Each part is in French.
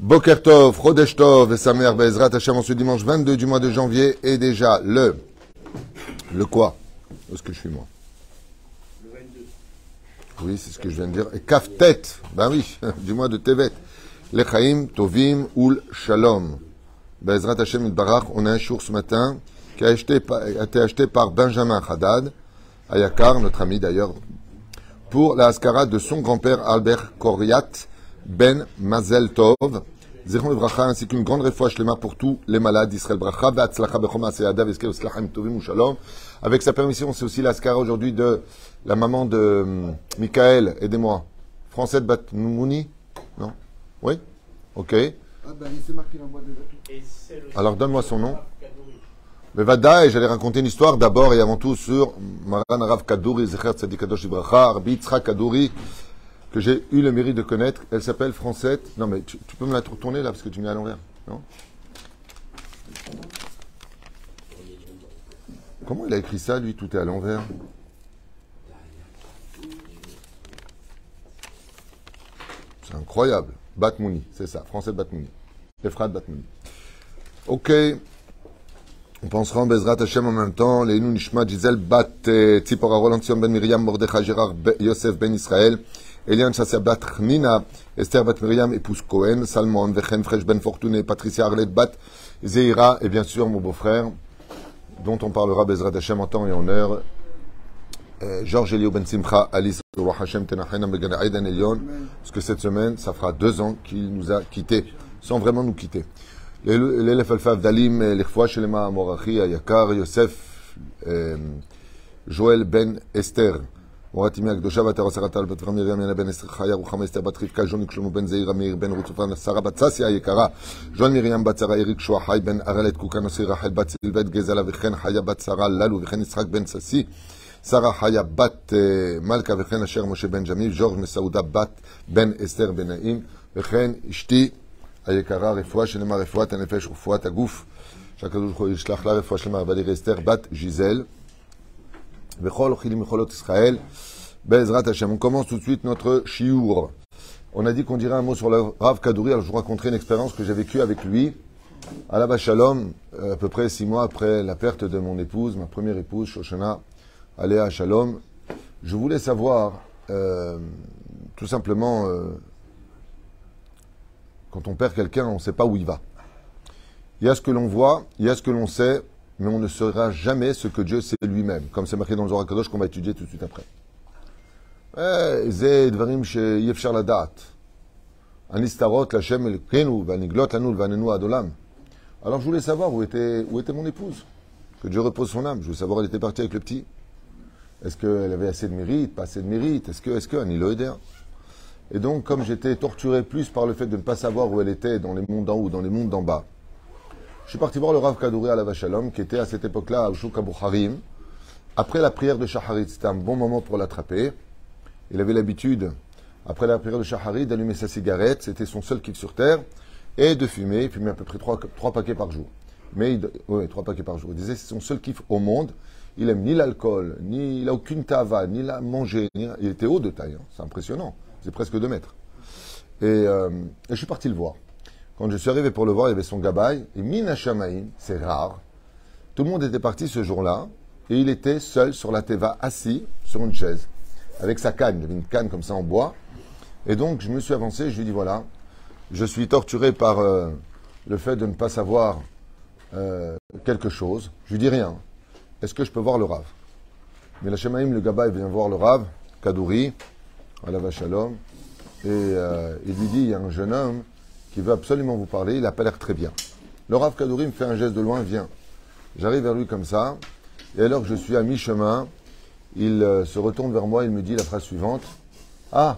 Boker Tov, Chodesh Tov et sa mère Bezrat Hashem en ce dimanche 22 du mois de janvier et déjà le. Le quoi? Où est-ce que je suis moi? Le 22. Oui, c'est ce que je viens de dire. Et Kaftet, ben oui, du mois de Tevet. Lechaim, Tovim, Ul, Shalom. Bezrat Hashem Barach, on a un jour ce matin qui a, acheté, a été acheté par Benjamin Haddad, Ayakar, notre ami d'ailleurs, pour la Haskara de son grand-père Albert Koriat Ben Mazel Tov. Zechon Bracha, ainsi qu'une grande réfoua shlema pour tous les malades d'Israël Bracha. Avec sa permission, c'est aussi la Haskara aujourd'hui de la maman de hum, Michael, aidez-moi. Français de Batmouni Non? Oui? Ok. Ah ben, Alors, donne-moi son nom. Mais Vada, et j'allais raconter une histoire d'abord et avant tout sur Maran Rav Kadouri, Zecher Tzadik Kadosh Ibracha, Rabbi Kadouri, que j'ai eu le mérite de connaître. Elle s'appelle Francette. Non, mais tu, peux me la retourner là parce que tu me mets à l'envers, non? Comment il a écrit ça, lui Tout est à l'envers? C'est incroyable. Batmouni, c'est ça. Francette Batmouni. Efrat Batmouni. Ok. On pensera en Bezrat Hashem en même temps. Leinu Nishma Gisèle Bat Tzipora Roland Ben Miriam Mordechai Gérard Yosef Ben Israël. Eliane Chassia Bat Nina. Esther Bat Miriam épouse Cohen. Salmon Vechen Fresh Ben Fortuné. Patricia Arlette Bat Zeira. Et bien sûr mon beau-frère dont on parlera Bezrat Hashem en temps et en heure. Euh, Georges Elio Ben Simcha, Alice Roi Hashem Tenachem Ben Aïdan Elion, parce que cette semaine, ça fera deux ans qu'il nous a quittés, sans vraiment nous quitter. l'élève Alpha Dalim, l'Ikhfoua Shelema Morachi, Ayakar, Yosef, euh, Joël Ben Esther, מורת ימי הקדושה ותרא שרת על בת מרים ינה בן חיה רוחמה אסתר בת חבקה ז'וני שלמה בן זעיר אמיר בן רות צופן שרה בת ססיה היקרה ז'ון מרים בת שרה אריק שועה חי בן ארלת קוקה נשיא רחל בת סילבט גזלה וכן חיה בת שרה ללו וכן יצחק בן ססי שרה חיה בת אה, מלכה וכן אשר משה בן ג'מיל ז'ורג' מסעודה בת בן אסתר בן נעים וכן אשתי היקרה רפואה שנאמר רפואת הנפש ורפואת הגוף שהקדוש ברוך הוא ישלח לה רפואה שלמה ולראה אסתר בת ז'יזל. On commence tout de suite notre shiur. On a dit qu'on dirait un mot sur le Rav Kadouri, alors je vous raconterai une expérience que j'ai vécue avec lui à la Shalom, euh, à peu près six mois après la perte de mon épouse, ma première épouse, Shoshana, Aléa Shalom. Je voulais savoir, euh, tout simplement, euh, quand on perd quelqu'un, on ne sait pas où il va. Il y a ce que l'on voit, il y a ce que l'on sait, mais on ne sera jamais ce que Dieu sait lui-même, comme c'est marqué dans le Zohar Kadosh qu'on va étudier tout de suite après. Eh, Alors je voulais savoir où était, où était mon épouse, que Dieu repose son âme. Je voulais savoir, elle était partie avec le petit. Est-ce qu'elle avait assez de mérite, pas assez de mérite? Est-ce que, est-ce que, Et donc, comme j'étais torturé plus par le fait de ne pas savoir où elle était dans les mondes d'en haut, dans les mondes d'en bas, je suis parti voir le Rav Kadouri à la Vachalom, qui était à cette époque-là à Shuk Harim. Après la prière de Shaharit, c'était un bon moment pour l'attraper. Il avait l'habitude, après la prière de Shaharit, d'allumer sa cigarette, c'était son seul kiff sur terre, et de fumer. Il fumait à peu près trois, trois paquets par jour. Mais, il, ouais, trois paquets par jour. Il disait c'est son seul kiff au monde. Il aime ni l'alcool, ni il a aucune tava, ni la manger. Ni, il était haut de taille, hein. c'est impressionnant. C'est presque deux mètres. Et, euh, et je suis parti le voir. Quand je suis arrivé pour le voir, il y avait son gabaï. Et Mina c'est rare. Tout le monde était parti ce jour-là. Et il était seul sur la teva, assis sur une chaise. Avec sa canne. Il avait une canne comme ça en bois. Et donc, je me suis avancé. Je lui ai dit voilà, je suis torturé par euh, le fait de ne pas savoir euh, quelque chose. Je lui dis rien. Est-ce que je peux voir le Rav? Mais la Shemaïm, le Gabaï, vient voir le Rav, Kadouri, à la Vachalom, et euh, il lui dit il y a un jeune homme qui veut absolument vous parler, il n'a pas l'air très bien. Le Rav Kadouri me fait un geste de loin, viens. J'arrive vers lui comme ça, et alors que je suis à mi-chemin, il euh, se retourne vers moi, il me dit la phrase suivante Ah,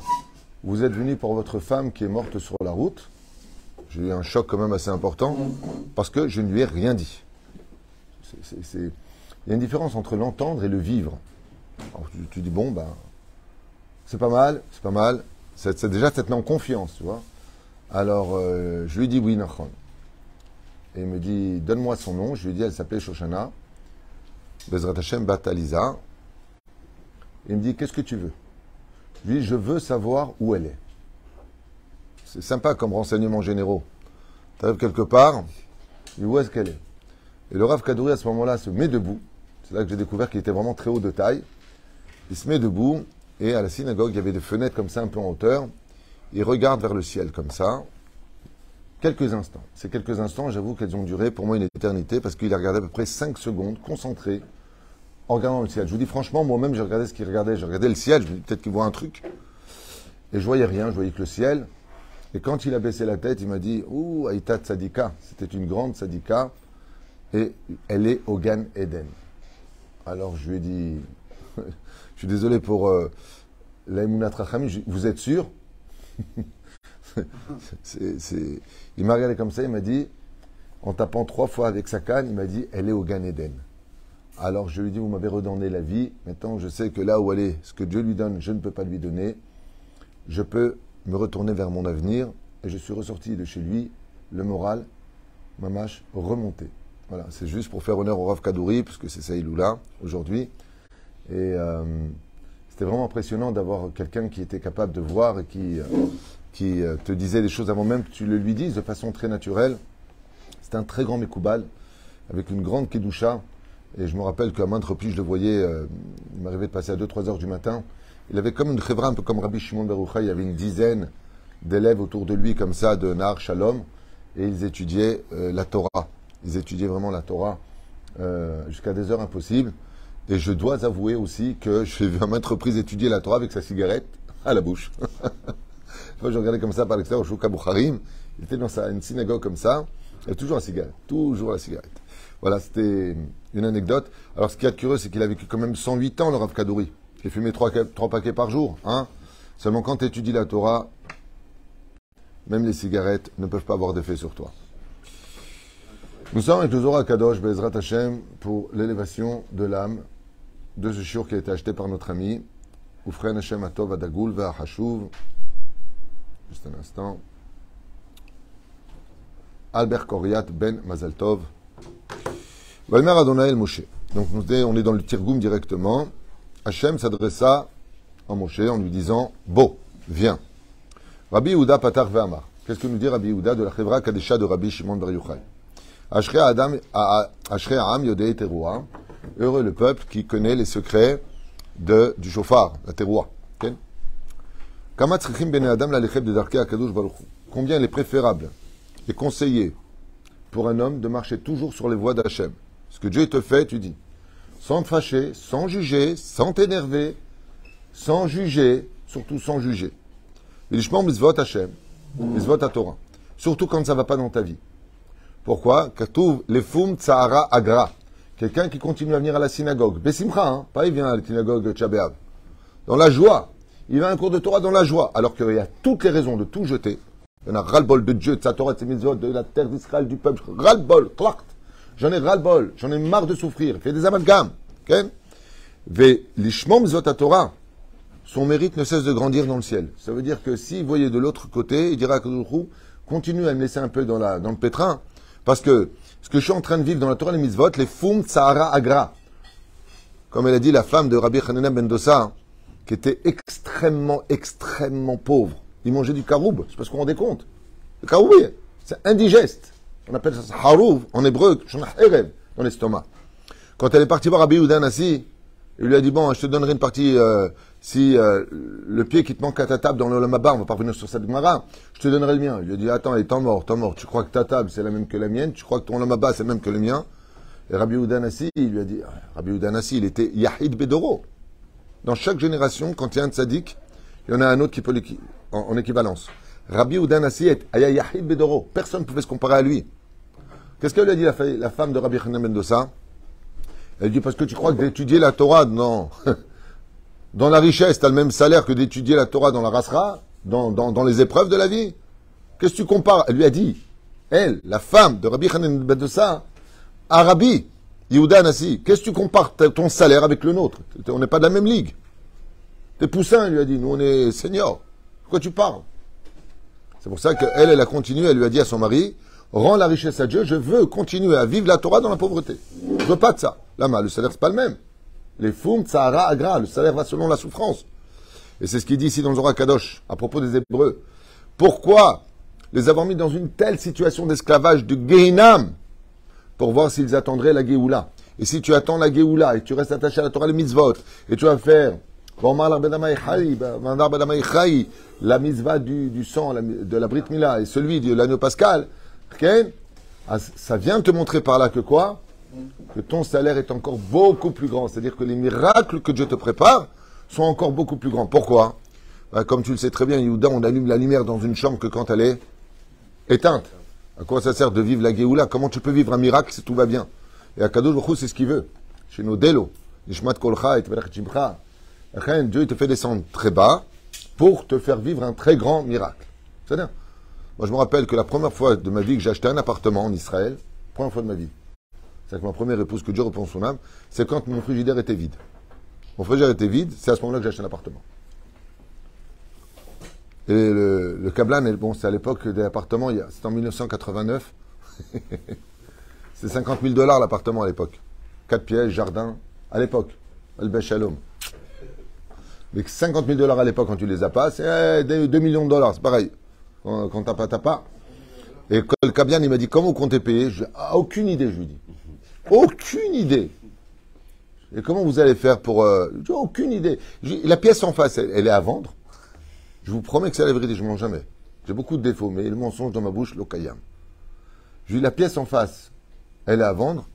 vous êtes venu pour votre femme qui est morte sur la route J'ai eu un choc quand même assez important, parce que je ne lui ai rien dit. Il y a une différence entre l'entendre et le vivre. Alors, tu, dis, bon, ben, c'est pas mal, c'est pas mal. C'est déjà cette en confiance, tu vois. Alors, euh, je lui dis oui, Nachon. Et il me dit, donne-moi son nom. Je lui dis, elle s'appelait Shoshana. Bezrat Hashem Bat Aliza. Il me dit, qu'est-ce que tu veux? Je lui dis, je veux savoir où elle est. c'est sympa comme renseignements généraux. Tu arrives quelque part, et où est-ce qu'elle est? Et le Rav Kadouri, à ce moment-là, se met debout. C'est là que j'ai découvert qu'il était vraiment très haut de taille. Il se met debout, et à la synagogue, il y avait des fenêtres comme ça, un peu en hauteur. Il regarde vers le ciel comme ça. Quelques instants. Ces quelques instants, j'avoue qu'elles ont duré pour moi une éternité, parce qu'il a regardé à peu près 5 secondes, concentré, en regardant le ciel. Je vous dis franchement, moi-même, j'ai regardé ce qu'il regardait. J'ai regardé le ciel, je me dis peut-être qu'il voit un truc. Et je voyais rien, je voyais que le ciel. Et quand il a baissé la tête, il m'a dit Ouh, Aïta Tzadika. C'était une grande Tzadika. Et elle est au Gan Eden. Alors je lui ai dit Je suis désolé pour euh, je- vous êtes sûr? Il m'a regardé comme ça, il m'a dit En tapant trois fois avec sa canne, il m'a dit Elle est au Gan Eden. Alors je lui dit Vous m'avez redonné la vie. Maintenant, je sais que là où elle est, ce que Dieu lui donne, je ne peux pas lui donner je peux me retourner vers mon avenir et je suis ressorti de chez lui, le moral, mamache, remonté. Voilà, c'est juste pour faire honneur au Rav Kadouri, parce que c'est ça aujourd'hui. Euh, c'était vraiment impressionnant d'avoir quelqu'un qui était capable de voir et qui, euh, qui euh, te disait des choses avant même que tu le lui dises de façon très naturelle. C'était un très grand Mekoubal, avec une grande Kedusha. Et je me rappelle qu'à maintes reprises, je le voyais, euh, il m'arrivait de passer à 2-3 heures du matin. Il avait comme une chevra, un peu comme Rabbi Shimon Barucha, il y avait une dizaine d'élèves autour de lui, comme ça, de Nar Shalom, et ils étudiaient la Torah. Ils étudiaient vraiment la Torah jusqu'à des heures impossibles. Et je dois avouer aussi que j'ai vu à maintes reprises étudier la Torah avec sa cigarette à la bouche. Moi, je regardais comme ça par l'extérieur au Shouka. Il était dans sa, une synagogue comme ça. Il toujours la cigarette. Toujours la cigarette. Voilà, c'était une anecdote. Alors, ce qui est curieux, c'est qu'il a vécu quand même 108 ans, le Rav Kadouri. Il fumé trois, trois paquets par jour. Hein Seulement, quand tu étudies la Torah, même les cigarettes ne peuvent pas avoir d'effet sur toi. Nous sommes avec le Zohar Kadosh, Bezrat Hashem, pour l'élévation de l'âme de ce shiur qui a été acheté par notre ami Oufren Hashem Atov Adagoul Hashuv. Juste un instant. Albert Koriat Ben Mazal Tov. Valmer Adonai Moshe. Donc on est dans le Tirgoum directement. Hachem s'adressa à Moshe en lui disant Bo, viens. Rabbi Yehuda Patar Ve'amar. Qu'est-ce que nous dit Rabbi Yehuda de la Chevra Kadesha de Rabbi Shimon Bar Yochai? Ashrei Adam, a- a- Ashrei Ha'am Yodei Teruah. Heureux le peuple qui connaît les secrets du chauffard, la teroua. Combien il est préférable et conseillé pour un homme de marcher toujours sur les voies d'Hachem? Ce que Dieu te fait, tu dis. Sans te fâcher, sans juger, sans t'énerver, sans juger, surtout sans juger. Vilishmon mitzvot Hachem, mitzvot Torah. Surtout quand ça ne va pas dans ta vie. Pourquoi? Katouv lefum tsahara agra. Quelqu'un qui continue à venir à la synagogue. Bessimcha, hein, pas il vient à la synagogue Tchabéav. Dans la joie. Il va à un cours de Torah dans la joie. Alors qu'il y a toutes les raisons de tout jeter. Il y en a ras-le-bol de Dieu, de sa Torah, de ses mitzvot, de la terre d'Israël, du peuple. Ras-le-bol. J'en ai ras-le-bol. J'en ai marre de souffrir. Fais des amalgames. Ok? Ve lishmom Torah. Son mérite ne cesse de grandir dans le ciel. Ça veut dire que s'il voyait de l'autre côté, il dira à continue à me laisser un peu dans, la, dans le pétrin. Parce que ce que je suis en train de vivre dans la Torah les mitzvot, les fum tsahara agra. Comme elle a dit la femme de Rabbi Hanina ben Dossa, qui était extrêmement, extrêmement pauvre. Il mangeait du karoub, je sais pas ce qu'on rendait compte. Le karoub, c'est indigeste. On appelle ça harouv en hébreu, dans l'estomac. Quand elle est partie voir Rabbi Yehuda Nassi, il lui a dit, bon, je te donnerai une partie, euh, si euh, le pied qui te manque à ta table dans le Lamaba, on va pas revenir sur cette Gemara, je te donnerai le mien. Il lui a dit, attends, et t'en mort, t'en mort, tu crois que ta table c'est la même que la mienne, tu crois que ton Lamaba c'est même que le mien? Et Rabbi Yehuda Nassi, il lui a dit, Rabbi Yehuda Nassi, il était Yahid Bedoro. Dans chaque génération, quand il y a un tzaddik, il y en a un autre qui peut en, en équivalence. Rabbi Yehuda Nassi est Aya Yahid Bedoro. Personne ne pouvait se comparer à lui. Qu'est-ce qu'elle lui a dit la, femme de Rabbi Hanan Dossa? Elle dit parce que tu crois que d'étudier la Torah? Dans, dans la richesse, tu as le même salaire que d'étudier la Torah dans la rasra, dans, les épreuves de la vie. Qu'est-ce que tu compares? Elle lui a dit, elle, la femme de Rabbi Hanan ben Dossa, à Rabbi Yehuda qu'est-ce que tu compares ton salaire avec le nôtre? On n'est pas de la même ligue. T'es poussin, lui a dit, nous on est seniors. Pourquoi tu parles? C'est pour ça qu'elle, elle a continué, elle lui a dit à son mari, rends la richesse à Dieu, je veux continuer à vivre la Torah dans la pauvreté. Je veux pas de ça. Là, le salaire, c'est pas le même. Les foum, tsahara, agra, le salaire va selon la souffrance. Et c'est ce qu'il dit ici dans le Zohar Kadosh, à propos des Hébreux. Pourquoi les avoir mis dans une telle situation d'esclavage, de Gehinam, pour voir s'ils attendraient la Géoula? Et si tu attends la Géoula et tu restes attaché à la Torah, les mitzvot, et tu vas faire la mitzvah du, du sang de la Brit Mila et celui de l'agneau pascal, ah, ça vient te montrer par là que quoi? Que ton salaire est encore beaucoup plus grand. C'est-à-dire que les miracles que Dieu te prépare sont encore beaucoup plus grands. Pourquoi? Bah, Comme tu le sais très bien, Yehuda, on allume la lumière dans une chambre que quand elle est éteinte. À quoi ça sert de vivre la Géoula? Comment tu peux vivre un miracle si tout va bien? Et à Kadosh c'est ce qu'il veut. Chez nos Delo, Nishmat Kolcha et Dieu te fait descendre très bas pour te faire vivre un très grand miracle. C'est bien. Moi, je me rappelle que la première fois de ma vie que j'ai acheté un appartement en Israël, première fois de ma vie, c'est que ma première épouse, que Dieu reprend son âme, c'est quand mon frigidaire était vide. Mon frigidaire était vide, c'est à ce moment-là que j'ai acheté un appartement. Et le, le Kablan, bon, c'est à l'époque des appartements, c'est en 1989. c'est 50 000 dollars l'appartement à l'époque. Quatre pièces, jardin, à l'époque. Al Shalom. Mais 50 000 dollars à l'époque, quand tu les as pas, c'est 2 eh, millions de dollars, c'est pareil. Quand t'as pas, t'as pas. Et le Kabian, il m'a dit, comment vous comptez payer? Je ah, aucune idée, je lui dis. Aucune idée. Et comment vous allez faire pour... Euh, aucune idée. la pièce en face, elle, est à vendre. Je vous promets que c'est la vérité, je ne mens jamais. J'ai beaucoup de défauts, mais le mensonge dans ma bouche, l'okayam. Je lui dis, la pièce en face, elle est à vendre.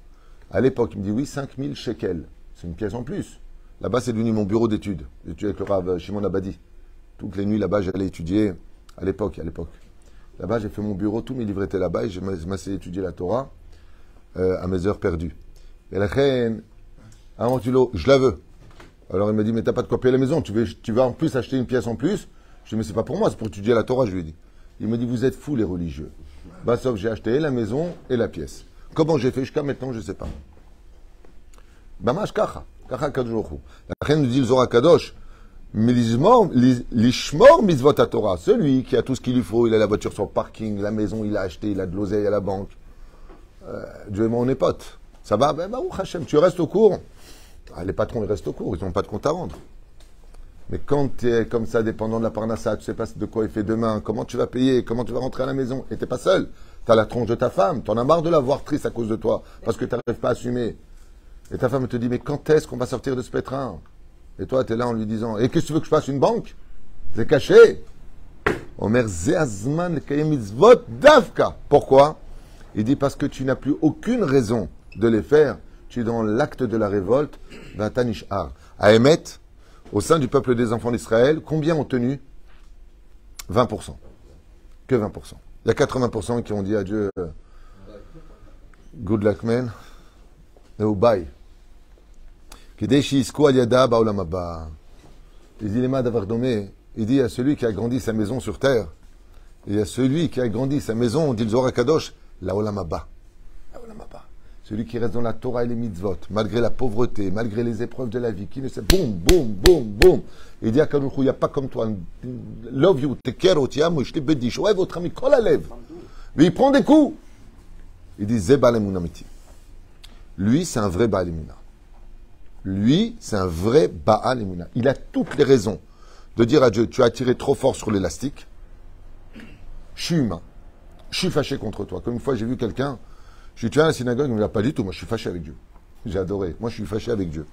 À l'époque, il me dit, oui, 5000 shekels. C'est une pièce en plus. Là-bas, c'est devenu mon bureau d'études. J'étudiais avec le Rav Shimon Abadi. Toutes les nuits, là-bas, j'allais étudier. À l'époque, à l'époque. Là-bas, j'ai fait mon bureau, tous mes livres étaient là-bas et je m'asseyais étudier la Torah euh, à mes heures perdues. Et la reine, avant tu je la veux. Alors il m'a dit, mais t'as pas de quoi payer la maison, tu, veux, tu vas en plus acheter une pièce en plus Je lui ai dit, mais c'est pas pour moi, c'est pour étudier la Torah, je lui ai dit. Il m'a dit, vous êtes fous les religieux. Bah, sauf j'ai acheté la maison et la pièce. Comment j'ai fait jusqu'à maintenant, je ne sais pas. Bamash kacha. La reine nous dit le Zohar Kadosh. L'ishmor mitzvot Torah. Celui qui a tout ce qu'il lui faut, il a la voiture sur le parking, la maison, il a acheté, il a de l'oseille à la banque. Euh, Dieu et moi, on est potes. Ça va Ben, bah, Hachem, tu restes au cours. Ah, les patrons, ils restent au cours, ils n'ont pas de compte à rendre. Mais quand tu es comme ça, dépendant de la parnassa, tu sais pas de quoi il fait demain, comment tu vas payer, comment tu vas rentrer à la maison, et t'es pas seul. Tu as la tronche de ta femme, tu en as marre de la voir triste à cause de toi, parce que tu n'arrives pas à assumer. Et ta femme te dit, mais quand est-ce qu'on va sortir de ce pétrin? Et toi, tu es là en lui disant, et qu'est-ce que tu veux que je fasse? Une banque? C'est caché. Omer Zeazman mitzvot davka. Pourquoi? Il dit parce que tu n'as plus aucune raison de les faire. Tu es dans l'acte de la révolte. Vatanishar. À Emet, au sein du peuple des enfants d'Israël, combien ont tenu 20%. Que 20%. Il y a 80% qui ont dit à Dieu, euh, good luck man, no bye. Il dit, il dit à celui qui a grandi sa maison sur terre, et à celui qui a grandi sa maison, on dit le Zohar Kadosh, la olamaba. La olamaba. Celui qui reste dans la Torah et les mitzvot, malgré la pauvreté, malgré les épreuves de la vie, qui ne sait, boum, boum, boum, boum. Il dit à Kadosh, il n'y a pas comme toi. Love you, te kero, amo, je te bédis, ouais, votre ami, kol lève. Mais il prend des coups. Il dit, zebal Lui, c'est un vrai balemuna. Lui, c'est un vrai Baal Emouna. Il a toutes les raisons de dire à Dieu, tu as tiré trop fort sur l'élastique. Je suis humain. Je suis fâché contre toi. Comme une fois, j'ai vu quelqu'un, je suis tué à la synagogue, il me dit, pas du tout, moi je suis fâché avec Dieu. J'ai adoré. Moi, je suis fâché avec Dieu.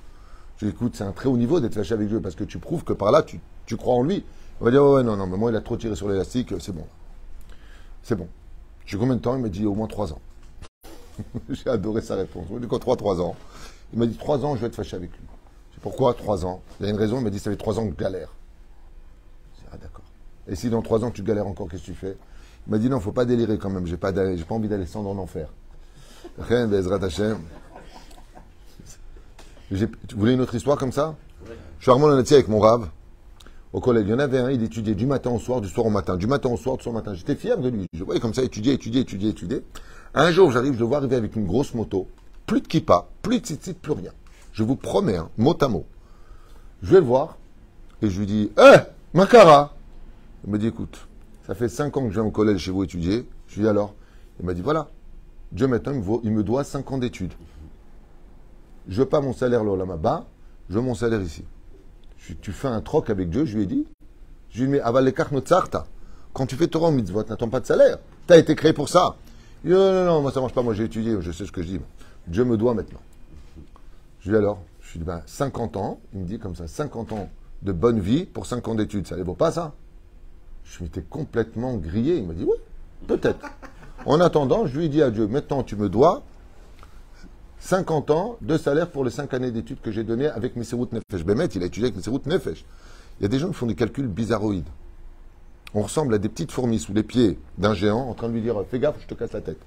Je dis, écoute, c'est un très haut niveau d'être fâché avec Dieu parce que tu prouves que par là, tu, tu crois en lui. On va dire, ouais, non, non, mais moi, il a trop tiré sur l'élastique, c'est bon. C'est bon. J'ai combien de temps? Il m'a dit, au moins trois ans. J'ai adoré sa réponse. On dit quoi, trois, trois ans? Il m'a dit trois ans, je vais être fâché avec lui. C'est pourquoi trois ans? Il y a une raison, il m'a dit ça fait trois ans que je galère. Je ah d'accord. Et si dans trois ans tu galères encore, qu'est-ce que tu fais? Il m'a dit non, il ne faut pas délirer quand même, j'ai pas, pas envie d'aller descendre en enfer. Rien, Bezrat Hashem. Tu voulais une autre histoire comme ça? Je suis Armand avec mon rave au collège. Il y en avait un, il étudiait du matin au soir, du soir au matin, du matin au soir, du soir au matin. J'étais fier de lui. Je voyais comme ça étudier, étudier, étudier, étudier. Un jour, j'arrive, je le vois arriver avec une grosse moto plus de kippa, plus de tzitzit, plus rien. Je vous promets, hein, mot à mot. Je vais le voir et je lui dis Eh, Makara Il me dit Écoute, ça fait 5 ans que je viens au collège chez vous étudier. Je lui dis Alors? Il m'a dit Voilà, Dieu maintenant, il me doit 5 ans d'études. Je veux pas mon salaire là bas, je veux mon salaire ici. tu fais un troc avec Dieu, je lui ai dit. Je lui ai dit Mais aval les Quand tu fais Torah ou mitzvot, n'attends pas de salaire. Tu as été créé pour ça. Il dit, non, non, non, moi ça marche pas, moi j'ai étudié, je sais ce que je dis. Dieu me doit maintenant. Je lui dis alors, je lui dis, ben, 50 ans, il me dit comme ça, 50 ans de bonne vie pour 5 ans d'études, ça ne vaut pas ça? Je m'étais complètement grillé. Il m'a dit, oui, peut-être. En attendant, je lui ai dit à Dieu, maintenant tu me dois 50 ans de salaire pour les 5 années d'études que j'ai données avec Messerut Nefesh. Bémet, il a étudié avec Messerut Nefesh. Il y a des gens qui font des calculs bizarroïdes. On ressemble à des petites fourmis sous les pieds d'un géant en train de lui dire Fais gaffe, je te casse la tête.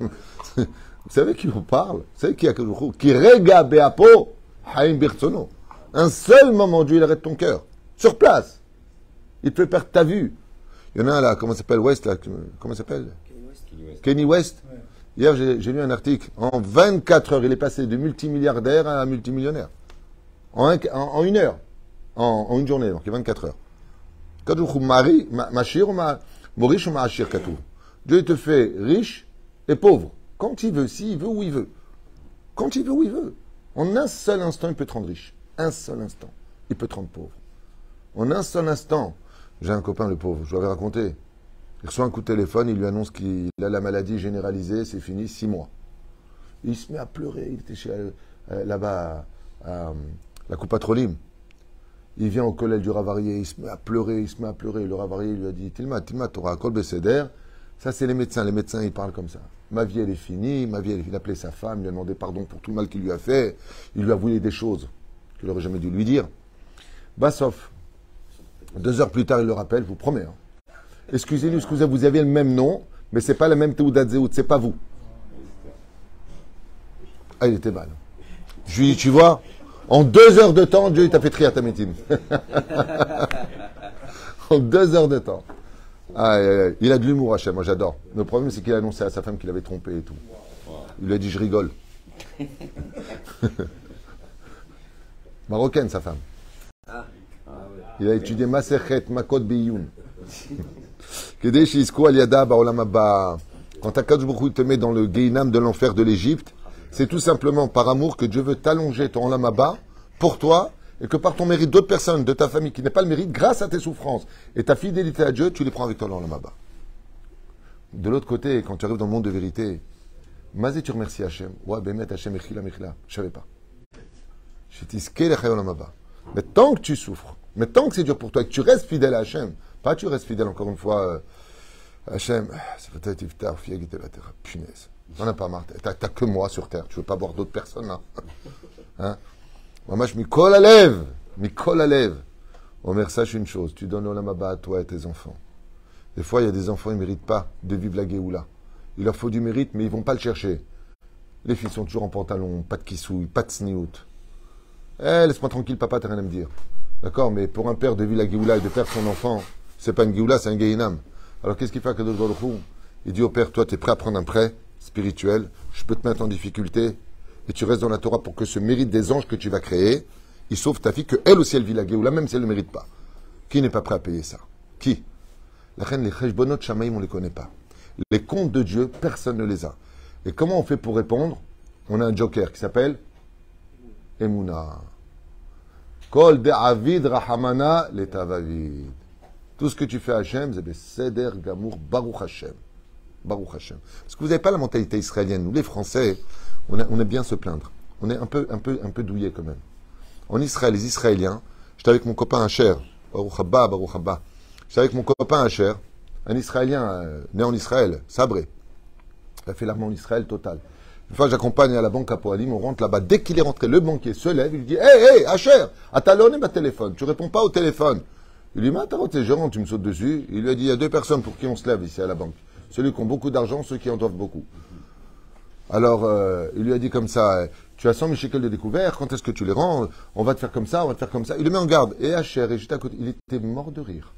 Vous savez qui vous parle? Vous savez qui a Qui rega beapo haim birtsono. Un seul moment, Dieu, il arrête ton cœur. Sur place. Il fait perdre ta vue. Il y en a un là, comment s'appelle West là Comment s'appelle Kenny West. Hier, j'ai lu un article. En 24 heures, il est passé de multimilliardaire à multimillionnaire. En, en, une heure. En, en, une journée, donc il y a 24 heures. Dieu te fait riche et pauvre. Quand il veut, s'il veut où il veut. Quand il veut où il veut. En un seul instant, il peut te rendre riche. Un seul instant. Il peut te rendre pauvre. En un seul instant. J'ai un copain, le pauvre, je l'avais raconté. Il reçoit un coup de téléphone, il lui annonce qu'il a la maladie généralisée, c'est fini, six mois. Il se met à pleurer, il était chez euh, là-bas à, la Coupe Patrolim. Il vient au collège du Ravarié, il se met à pleurer, il se met à pleurer. Le Ravarié lui a dit Tilma, Tilma, Torah, Kol Beseder. Ça, c'est les médecins. Les médecins, ils parlent comme ça. Ma vie, elle est finie. Ma vie, elle est finie. Il a appelé sa femme, il lui a demandé pardon pour tout le mal qu'il lui a fait. Il lui a voulu des choses qu'il n'aurait jamais dû lui dire. Bassoff, deux heures plus tard, il le rappelle, je vous promets. Hein. Excusez-nous, excusez vous avez le même nom, mais c'est pas le même Teudat Zéout, c'est pas vous. Ah, il était mal. Je lui dis, tu vois, en deux heures de temps, Dieu t'a fait trier ta métine. en deux heures de temps. Ah, il a de l'humour, Hachem, moi j'adore. Le problème, c'est qu'il a annoncé à sa femme qu'il avait trompé et tout. Il lui a dit, je rigole. Marocaine, sa femme. Il a étudié Maserhet Makot Biyoun. Quand Akadosh Baruch te met dans le Geinam de l'enfer de l'Égypte, c'est tout simplement par amour que Dieu veut t'allonger ton Olam pour toi et que par ton mérite d'autres personnes de ta famille qui n'est pas le mérite, grâce à tes souffrances et ta fidélité à Dieu, tu les prends avec toi dans Olam De l'autre côté, quand tu arrives dans le monde de vérité, Mazé, tu remercies Hachem. Ouais, Bemet Hachem Echila Mechila. Je savais pas. Mais tant que tu souffres, mais tant que c'est dur pour toi et que tu restes fidèle à Hachem, pas tu restes fidèle encore une fois, euh, Hachem, c'est peut-être Iftar, la terre, punaise. On n'a pas marre. T'as que moi sur terre. Tu veux pas voir d'autres personnes là hein? Moi, je m'y colle à lèvres. M'y colle à lèvres. Omer, sache une chose. Tu donnes Olamaba à toi et tes enfants. Des fois, il y a des enfants, ils ne méritent pas de vivre la Géoula. Il leur faut du mérite, mais ils vont pas le chercher. Les filles sont toujours en pantalon, pas de kissouille, pas de sniout. Eh, laisse-moi tranquille, papa, t'as rien à me dire. D'accord Mais pour un père de vivre la Géoula et de perdre son enfant, c'est pas une Géoula, c'est un Gainam. Alors qu'est-ce qu'il fait à Kadosh Il dit au père, toi, tu es prêt à prendre un prêt spirituel, je peux te mettre en difficulté, et tu restes dans la Torah pour que ce mérite des anges que tu vas créer, il sauve ta fille, que elle aussi elle vit la Géoula, même si elle ne le mérite pas. Qui n'est pas prêt à payer ça? Qui? La reine, les Cheshbonot Shamaim, on ne les connaît pas. Les comptes de Dieu, personne ne les a. Et comment on fait pour répondre? On a un joker qui s'appelle Emouna. Kol Avid Rahamana letavavid. Tout ce que tu fais à Hachem, c'est Seder Gamour Baruch Hashem. Baruch Hashem. Parce que vous n'avez pas la mentalité israélienne. Nous, les Français, on, aime bien se plaindre. On est un peu, un douillés quand même. En Israël, les Israéliens, j'étais avec mon copain Hacher. Baruch Haba, Baruch. J'étais avec mon copain Hacher, un Israélien euh, né en Israël, sabré. Il a fait l'armée en Israël total. Une fois, j'accompagne à la banque à Poalim, on rentre là-bas. Dès qu'il est rentré, le banquier se lève, il dit Hé, hé, Hacher, à talonné ma téléphone. Tu réponds pas au téléphone. Il lui dit Mais attends, t'es gérant, tu me sautes dessus. Il lui a dit Il y a deux personnes pour qui on se lève ici à la banque. Celui qui ont beaucoup d'argent, ceux qui en doivent beaucoup. Alors, euh, il lui a dit comme ça Tu as 100 000 shekels de découvert, quand est-ce que tu les rends? On va te faire comme ça, on va te faire comme ça. Il le met en garde. Et Hacher est juste à côté. Il était mort de rire.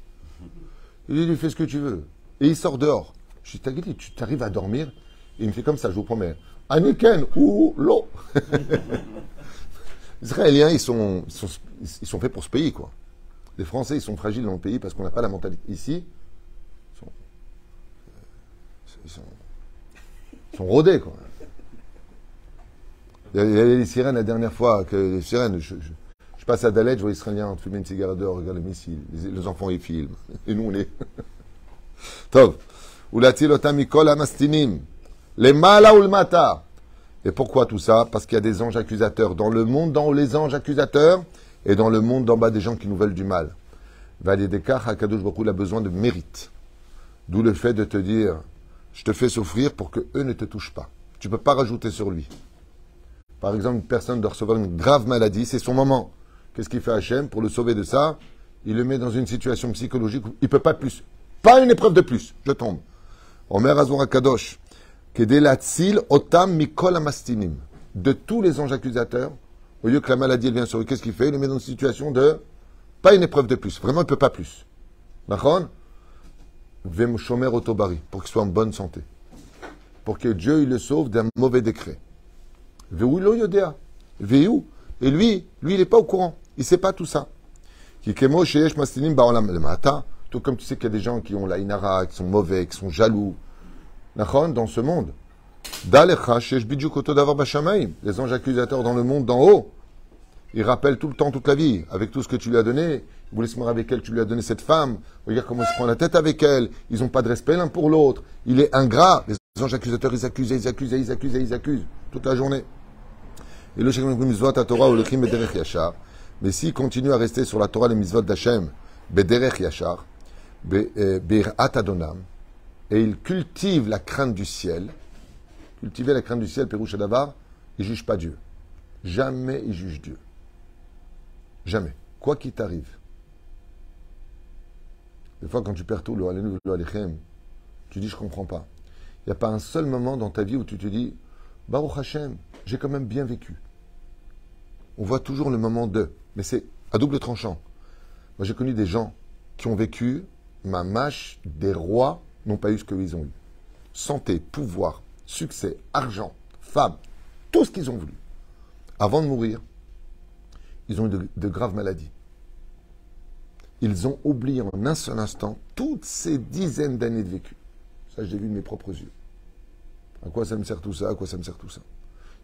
Il lui dit Fais ce que tu veux. Et il sort dehors. Je lui dis Tu t'arrives à dormir? Il me fait comme ça, je vous promets. Aniken ou l'eau. Les Israéliens, ils sont, ils sont, faits pour ce pays, quoi. Les Français, ils sont fragiles dans le pays parce qu'on n'a pas la mentalité. Ici, ils sont, ils sont, rodés, quoi. Il y avait les sirènes la dernière fois, que les sirènes, je, passe à Dalet, je vois Israéliens fumer une cigarette dehors, regarde les missiles, les, enfants ils filment, et nous on est... Tov. Ulatil otam mikol amastinim. Les mala ou le mata. Et pourquoi tout ça? Parce qu'il y a des anges accusateurs. Dans le monde d'en haut, les anges accusateurs, et dans le monde d'en bas, des gens qui nous veulent du mal. Validekar, Hakadosh il a besoin de mérite. D'où le fait de te dire, je te fais souffrir pour que eux ne te touchent pas. Tu ne peux pas rajouter sur lui. Par exemple, une personne doit recevoir une grave maladie, c'est son moment. Qu'est-ce qu'il fait Hachem pour le sauver de ça? Il le met dans une situation psychologique où il ne peut pas plus. Pas une épreuve de plus. Je tombe. Omer Azor Kadosh. Otam mikol amastinim. De tous les anges accusateurs, au lieu que la maladie elle vient sur lui, qu'est-ce qu'il fait? Il le met dans une situation de pas une épreuve de plus. Vraiment, il ne peut pas plus. D'accord? Vem shomer otobari, pour qu'il soit en bonne santé. Pour que Dieu il le sauve d'un mauvais décret. Veu lo yodea. Veu. Et lui, lui, il n'est pas au courant. Il ne sait pas tout ça. Tout comme tu sais qu'il y a des gens qui ont la inara, qui sont mauvais, qui sont jaloux. Dans ce monde. Les anges accusateurs dans le monde d'en haut. Il rappelle tout le temps, toute la vie, avec tout ce que tu lui as donné. Il voulait se avec elle, tu lui as donné cette femme. Regarde comment il se prend la tête avec elle. Ils n'ont pas de respect l'un pour l'autre. Il est ingrat. Les anges accusateurs, ils accusent, ils accusent, ils accusent, ils accusent. Toute la journée. Et le Torah. Mais s'il continue à rester sur la Torah, les mitzvot d'Hachem, Bederech Yachar, Be'at Adonam, et il cultive la crainte du ciel, cultiver la crainte du ciel, Pérouche Davar, il ne juge pas Dieu. Jamais il juge Dieu. Jamais. Quoi qu'il t'arrive. Des fois, quand tu perds tout, tu dis, je comprends pas. Il n'y a pas un seul moment dans ta vie où tu te dis, Baruch Hashem, j'ai quand même bien vécu. On voit toujours le moment de, mais c'est à double tranchant. Moi, j'ai connu des gens qui ont vécu, ma mâche, des rois n'ont pas eu ce qu'ils ont eu. Santé, pouvoir, succès, argent, femme, tout ce qu'ils ont voulu. Avant de mourir, ils ont eu de, graves maladies. Ils ont oublié en un seul instant toutes ces dizaines d'années de vécu. Ça, j'ai vu de mes propres yeux. À quoi ça me sert tout ça? À quoi ça me sert tout ça?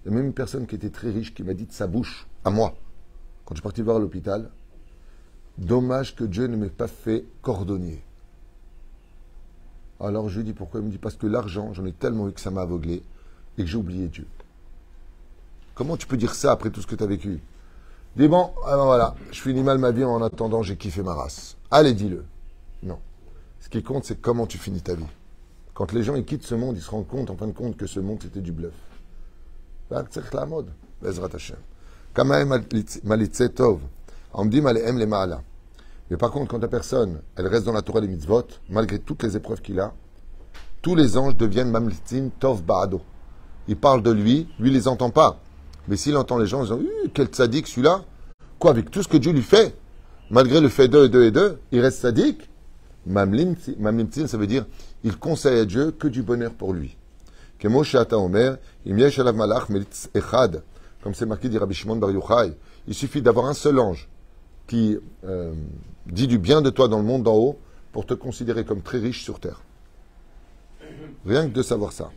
Il y a même une personne qui était très riche qui m'a dit de sa bouche, à moi, quand je suis parti voir l'hôpital, dommage que Dieu ne m'ait pas fait cordonnier. Alors je lui dis pourquoi Il me dit parce que l'argent, j'en ai tellement eu que ça m'a aveuglé et que j'ai oublié Dieu. Comment tu peux dire ça après tout ce que tu as vécu Dis bon, ah ben voilà, je finis mal ma vie en attendant, j'ai kiffé ma race. Allez, dis-le. Non. Ce qui compte, c'est comment tu finis ta vie. Quand les gens ils quittent ce monde, ils se rendent compte, en fin de compte, que ce monde, c'était du bluff. C'est la mode. Mais par contre, quand la personne, elle reste dans la Torah des mitzvot, malgré toutes les épreuves qu'il a, tous les anges deviennent mamlitzim tov ba'ado. Ils parlent de lui, lui, il les entend pas. Mais s'il entend les gens, ils disent quel sadique celui-là Quoi, avec tout ce que Dieu lui fait Malgré le fait 2 et 2 et 2, il reste sadique Mamlimtin, ça veut dire il conseille à Dieu que du bonheur pour lui. Comme c'est marqué dit Rabbi Shimon Bar Yochai, il suffit d'avoir un seul ange qui euh, dit du bien de toi dans le monde d'en haut pour te considérer comme très riche sur terre. Rien que de savoir ça.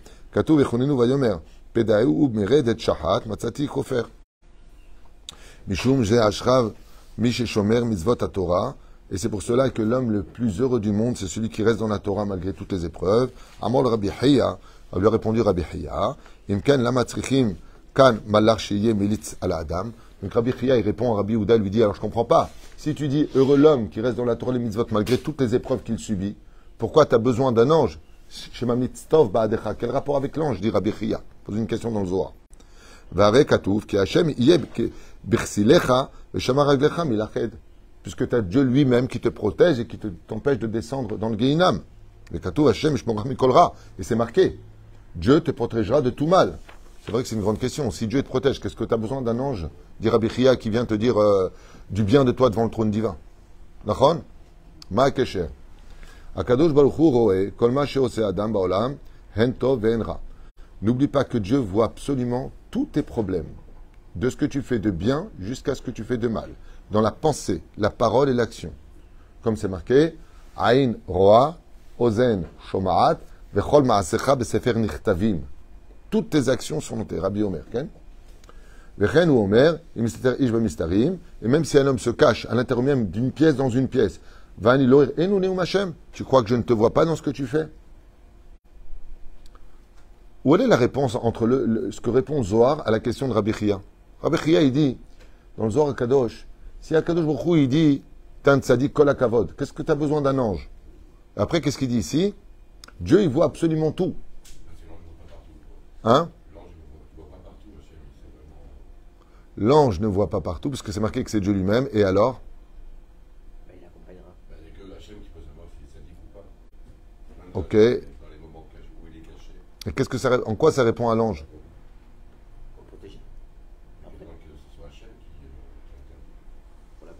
Et c'est pour cela que l'homme le plus heureux du monde, c'est celui qui reste dans la Torah malgré toutes les épreuves. Amol Rabbi Hiya, a lui a répondu Rabbi Hiya, Imken lama kan militz adam. Donc Rabbi Hiya, il répond à Rabbi Ouda, lui dit, alors je comprends pas. Si tu dis heureux l'homme qui reste dans la Torah les mitzvot malgré toutes les épreuves qu'il subit, pourquoi tu as besoin d'un ange? Quel rapport avec l'ange? Dit Rabbi Hiya. Pose une question dans le Zohar. Vare katouf ki Hashem yeb birsilecha v'shamar raglecha milached puisque tu as Dieu lui-même qui te protège et qui t'empêche de descendre dans le Gehinam. Et c'est marqué. Dieu te protégera de tout mal. C'est vrai que c'est une grande question. Si Dieu te protège, qu'est-ce que tu as besoin d'un ange Dit Rabbi qui vient te dire euh, du bien de toi devant le trône divin? Nachon? Ma kesher. Akadosh baruch hu kol ma adam ba'olam hen tov N'oublie pas que Dieu voit absolument tous tes problèmes, de ce que tu fais de bien jusqu'à ce que tu fais de mal dans la pensée, la parole et l'action. Comme c'est marqué, Aïn Roa, Ozen Shomaat, Vechol Maasecha Besefer Nichtavim. Toutes tes actions sont notées. Rabbi Omer, ou Omer, et même si un homme se cache à l'intérieur même d'une pièce dans une pièce, Hashem. Tu crois que je ne te vois pas dans ce que tu fais? Où est la réponse entre ce que répond Zohar à la question de Rabbi Chia? Rabbi Chia, il dit, dans le Zohar Kadosh, si Akadosh Baruch il dit, Tan tzadik kol hakavod, qu'est-ce que tu as besoin d'un ange? Après, qu'est-ce qu'il dit ici? Dieu, il voit absolument tout. Hein? L'ange ne voit pas partout, parce que c'est marqué que c'est Dieu lui-même, et alors? Bah, il accompagnera. Même Ok. Dans les moments cachés où il est caché. Et qu'est-ce que ça, en quoi ça répond à l'ange?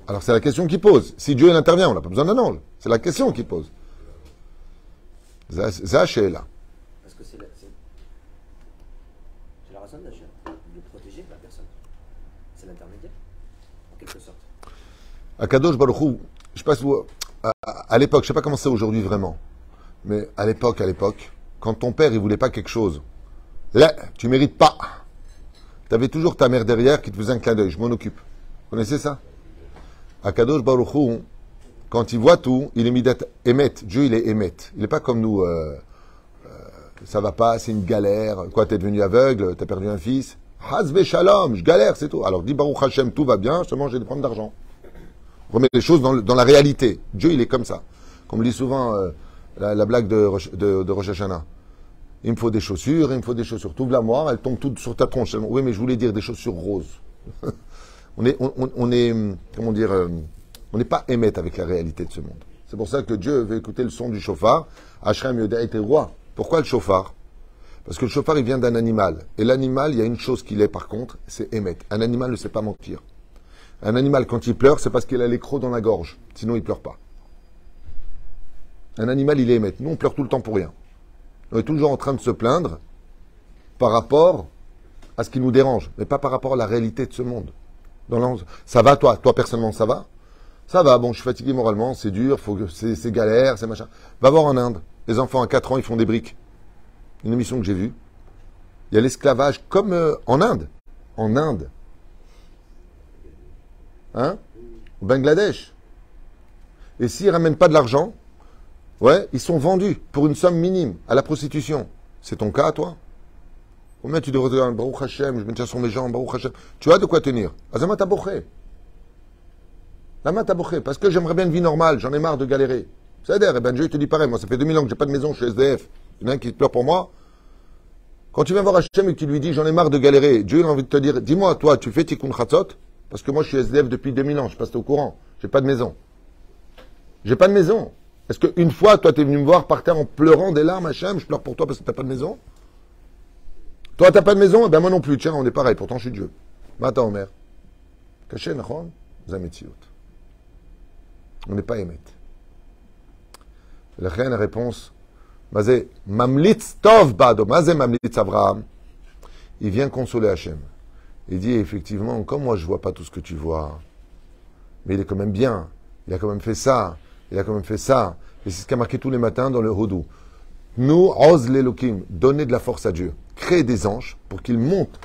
Alors c'est la question qu'il pose. Si Dieu il intervient, on n'a pas besoin d'un ange. C'est la question qu'il pose. Zaché là. Parce que c'est la, c'est, c'est la raison d'Hachem, de protéger la personne. C'est l'intermédiaire, en quelque sorte. Akadosh Baruch Hu, je sais à, l'époque, je sais pas comment c'est aujourd'hui vraiment, mais à l'époque, à l'époque, quand ton père il voulait pas quelque chose, là, tu mérites pas. Tu avais toujours ta mère derrière qui te faisait un clin d'œil. Je m'en occupe. Vous connaissez ça? Akadosh Baruch Hu, quand il voit tout, il est midat émet. Dieu, il est émet. Il n'est pas comme nous. euh, euh, ça va pas, c'est une galère. Quoi, t'es devenu aveugle, t'as perdu un fils. Hazve shalom, je galère, c'est tout. Alors dis Baruch Hashem, tout va bien, seulement j'ai des problèmes d'argent. Remets les choses dans, la réalité. Dieu, il est comme ça. Comme dit souvent euh, la, la blague de, de, de Rosh Hashanah. Il me faut des chaussures, il me faut des chaussures. Tout la moire, elles tombent toutes sur ta tronche. Oui, mais je voulais dire des chaussures roses. on est, on, on- est, comment dire, euh, on n'est pas émette avec la réalité de ce monde. C'est pour ça que Dieu veut écouter le son du chauffard. Hachem Yoda était roi. Pourquoi le chauffard? Parce que le chauffard, il vient d'un animal. Et l'animal, il y a une chose qu'il est par contre, c'est émettre. Un animal ne sait pas mentir. Un animal, quand il pleure, c'est parce qu'il a les dans la gorge. Sinon, il pleure pas. Un animal, il est émettre. Nous, on pleure tout le temps pour rien. On est toujours en train de se plaindre par rapport à ce qui nous dérange, mais pas par rapport à la réalité de ce monde. Ça va, toi? Toi, personnellement, ça va? Ça va, bon, je suis fatigué moralement, c'est dur, faut que c'est c'est galère, c'est machin. Va voir en Inde. Les enfants à 4 ans, ils font des briques. Une émission que j'ai vue. Il y a l'esclavage comme euh, en Inde. En Inde. Hein? Au Bangladesh. Et s'ils ramènent pas de l'argent, ouais, ils sont vendus pour une somme minime à la prostitution. C'est ton cas, toi Combien tu devrais dire Baruch Hashem, je me tiens sur mes jambes, Baruch Hashem. Tu as de quoi tenir. Azama taboché. Lama taboché. Parce que j'aimerais bien une vie normale, j'en ai marre de galérer. C'est-à-dire, eh ben Dieu te dit pareil. Moi, ça fait 2000 ans que j'ai pas de maison, je suis SDF. Il y en a un qui pleure pour moi. Quand tu viens voir Hachem et que tu lui dis j'en ai marre de galérer, Dieu a envie de te dire dis-moi, toi, tu fais tikkun chatzot? Parce que moi, je suis SDF depuis 2000 ans, je passe au courant. J'ai pas de maison. J'ai pas de maison. Est-ce qu'une fois, toi, tu es venu me voir par terre en pleurant des larmes, Hachem, je pleure pour toi parce que t'as pas de maison? Toi, t'as pas de maison? Eh bien, moi non plus. Tiens, on est pareil, pourtant je suis Dieu. Maintenant, Omer. On n'est pas émet. La reine, réponse, Mazé, Mamlitz Tov Bado, Mazé Mamlitz Abraham. Il vient consoler Hachem. Il dit, effectivement, comme moi je vois pas tout ce que tu vois, mais il est quand même bien. Il a quand même fait ça. Il a quand même fait ça. Et c'est ce qui marqué tous les matins dans le Hodou. Nous, Oz l'Elokim, donner de la force à Dieu. Créer des anges pour qu'ils montent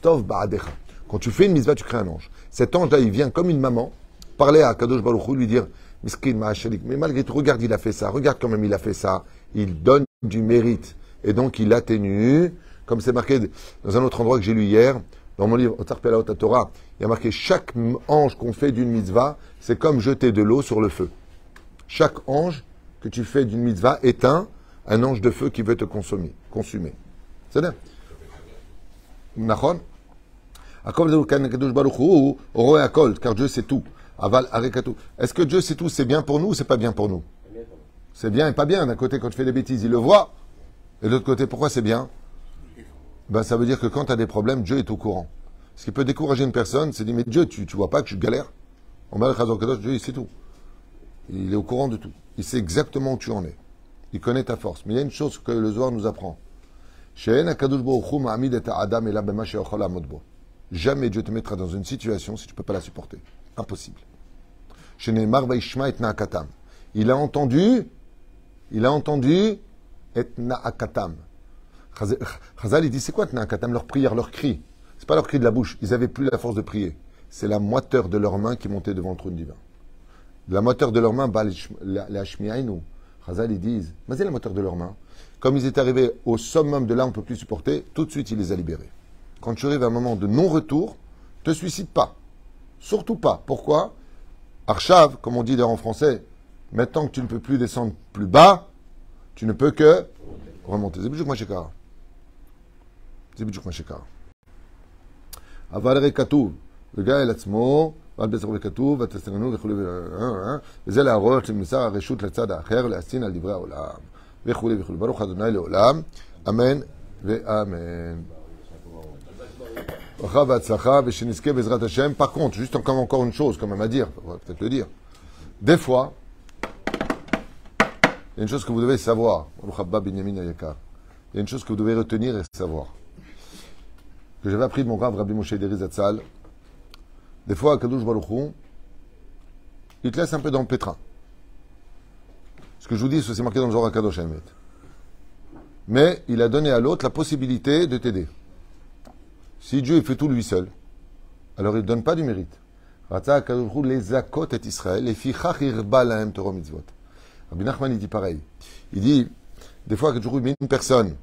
Tov Ba'adecha. Quand tu fais une mitzvah, tu crées un ange. Cet ange-là, il vient comme une maman, parler à Kadosh Baruch Hu, lui dire, Miskin mais malgré tout, regarde, il a fait ça, regarde quand même, il a fait ça. Il donne du mérite. Et donc, il atténue, comme c'est marqué dans un autre endroit que j'ai lu hier, dans mon livre, Torah, il y a marqué, chaque ange qu'on fait d'une mitzvah, c'est comme jeter de l'eau sur le feu. Chaque ange que tu fais d'une mitzvah est un, ange de feu qui veut te consommer, consumer. C'est bien. Car Dieu c'est tout. Aval. Est-ce que Dieu c'est tout, c'est bien pour nous ou c'est pas bien pour nous? C'est bien et pas bien. D'un côté, quand tu fais des bêtises, il le voit. Et de l'autre côté, pourquoi c'est bien? Ben, Ça veut dire que quand tu as des problèmes, Dieu est au courant. Ce qui peut décourager une personne, c'est de dire, mais Dieu, tu, tu vois pas que je galère? On va le Dieu, il sait tout. Il est au courant de tout. Il sait exactement où tu en es. Il connaît ta force. Mais il y a une chose que le Zohar nous apprend. Jamais Dieu te mettra dans une situation si tu ne peux pas la supporter. Impossible. Il a entendu, il a entendu et na'akatam. Chazal- il dit, c'est quoi et na'akatam Leur prière, leur cri. C'est pas leur cri de la bouche. Ils avaient plus la force de prier. C'est la moiteur de leurs mains qui montait devant le trône divin. La moteur de leurs mains, les Hashmiaïnou. Chazal, ils disent, mais c'est la moteur de leurs mains. Comme ils étaient arrivés au summum de là, on ne peut plus supporter, tout de suite, il les a libérés. Quand tu arrives à un moment de non-retour, te suicide pas. Surtout pas. Pourquoi? Archav, comme on dit d'ailleurs en français, maintenant que tu ne peux plus descendre plus bas, tu ne peux que remonter. C'est bidjouk machekara. C'est bidjouk machekara. אבל הרי כתוב, וגיא אל עצמו, ועל בצרו וכתוב, ותסתרנו וכולי, וזה להראות שנמסר הרשות לצד האחר להסין על דברי העולם, וכולי וכולי. ברוך ה' לעולם, אמן ואמן. ברכה והצלחה, ושנזכה בעזרת השם. Par contre, juste encore, encore une chose quand même à dire, on va peut-être le dire. Des fois, il y a une chose que vous devez savoir. Baruch Abba Binyamin Ayakar. Il y a une chose que vous devez retenir et savoir. Que j'avais appris de mon grave Rabbi Moshe Deri Zatzal. Des fois, Kadosh Baruch Hu, il te laisse un peu dans le pétrin. Ce que je vous dis, c'est marqué dans le Zohar Kadosh Emet. Mais il a donné à l'autre la possibilité de t'aider. Si Dieu il fait tout lui seul, alors il ne donne pas du mérite. Les zakot et Israël, les fichach Torah mitzvot. Rabbi Nachman, il dit pareil. Il dit, des fois, Kadosh Hu met une personne.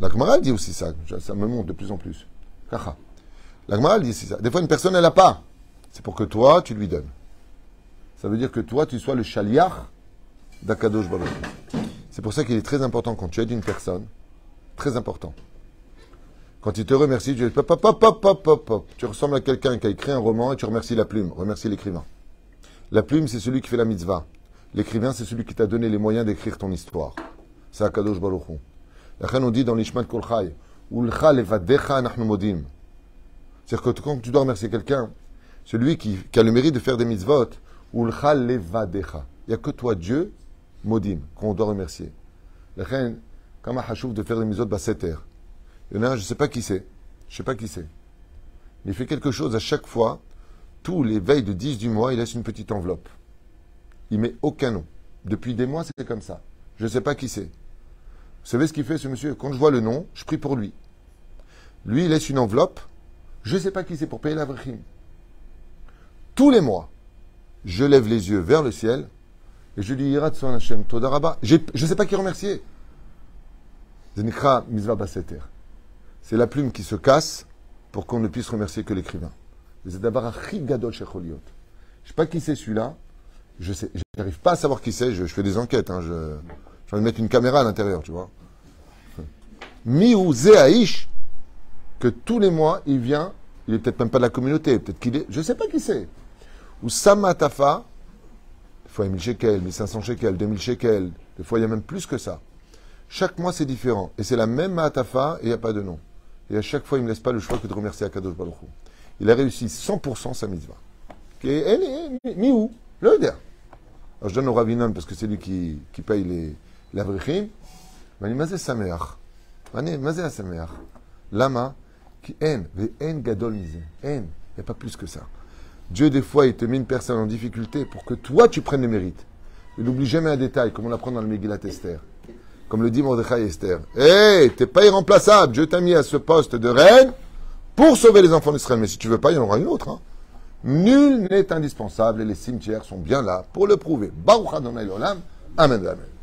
La Gemara, dit aussi ça. Ça me monte de plus en plus. La dit aussi ça. Des fois, une personne, elle n'a pas. C'est pour que toi, tu lui donnes. Ça veut dire que toi, tu sois le chaliach d'Akadosh Baruch. C'est pour ça qu'il est très important quand tu aides une personne, très important. Quand il te remercie, tu, pop, pop, pop, pop, pop, pop, pop. tu ressembles à quelqu'un qui a écrit un roman et tu remercies la plume, remercie l'écrivain. La plume, c'est celui qui fait la mitzvah. L'écrivain, c'est celui qui t'a donné les moyens d'écrire ton histoire. C'est Akadosh Baruch Hu. La on dit dans l'Ishmat Kolchai, C'est-à-dire que quand tu dois remercier quelqu'un, celui qui, a le mérite de faire des mitzvot, Ulcha levadecha. Il n'y a que toi, Dieu, modim, qu'on doit remercier. La reine, comme de faire des mitzvot baseter. Il y en a un, je ne sais pas qui c'est. Je ne sais pas qui c'est. Il fait quelque chose à chaque fois. Tous les veilles de 10 du mois, il laisse une petite enveloppe. Il met aucun nom. Depuis des mois, c'est comme ça. Je ne sais pas qui c'est. Vous savez ce qu'il fait, ce monsieur? Quand je vois le nom, je prie pour lui. Lui, il laisse une enveloppe. Je ne sais pas qui c'est pour payer la vrachim. Tous les mois, je lève les yeux vers le ciel et je dis Yirat son Hashem, Todaraba. Je ne sais pas qui remercier. Zenikra Baseter. C'est la plume qui se casse pour qu'on ne puisse remercier que l'écrivain. Je ne sais pas qui c'est celui-là. Je n'arrive pas à savoir qui c'est. Je, fais des enquêtes. Hein, je, de mettre une caméra à l'intérieur, tu vois. Miou Zehaïch, que tous les mois, il vient, il est peut-être même pas de la communauté, peut-être qu'il est, je ne sais pas qui c'est. Ou Samatafa, des fois 1000 shekels, 1500 shekels, 2000 shekels, des fois il y a même plus que ça. Chaque mois, c'est différent. Et c'est la même Matafa et il n'y a pas de nom. Et à chaque fois, il ne me laisse pas le choix que de remercier Akadosh Baruch Il a réussi 100% sa mitzvah. Mi où Le Alors je donne au Ravinon parce que c'est lui qui, paye les l'avrichim. Il m'a dit, Mazé Samer. Mazé Samer. Lama. Qui haine, les haine gadol il n'y a pas plus que ça. Dieu, des fois, il te met une personne en difficulté pour que toi, tu prennes le mérite. Et n'oublie jamais un détail, comme on l'apprend dans le Megillat Esther. Comme le dit Mordechai Esther. Hé, hey, t'es pas irremplaçable. Dieu t'a mis à ce poste de reine pour sauver les enfants d'Israël. Mais si tu veux pas, il y en aura une autre. Hein. Nul n'est indispensable et les cimetières sont bien là pour le prouver. Baruch Adonai Olam. Amen. Amen.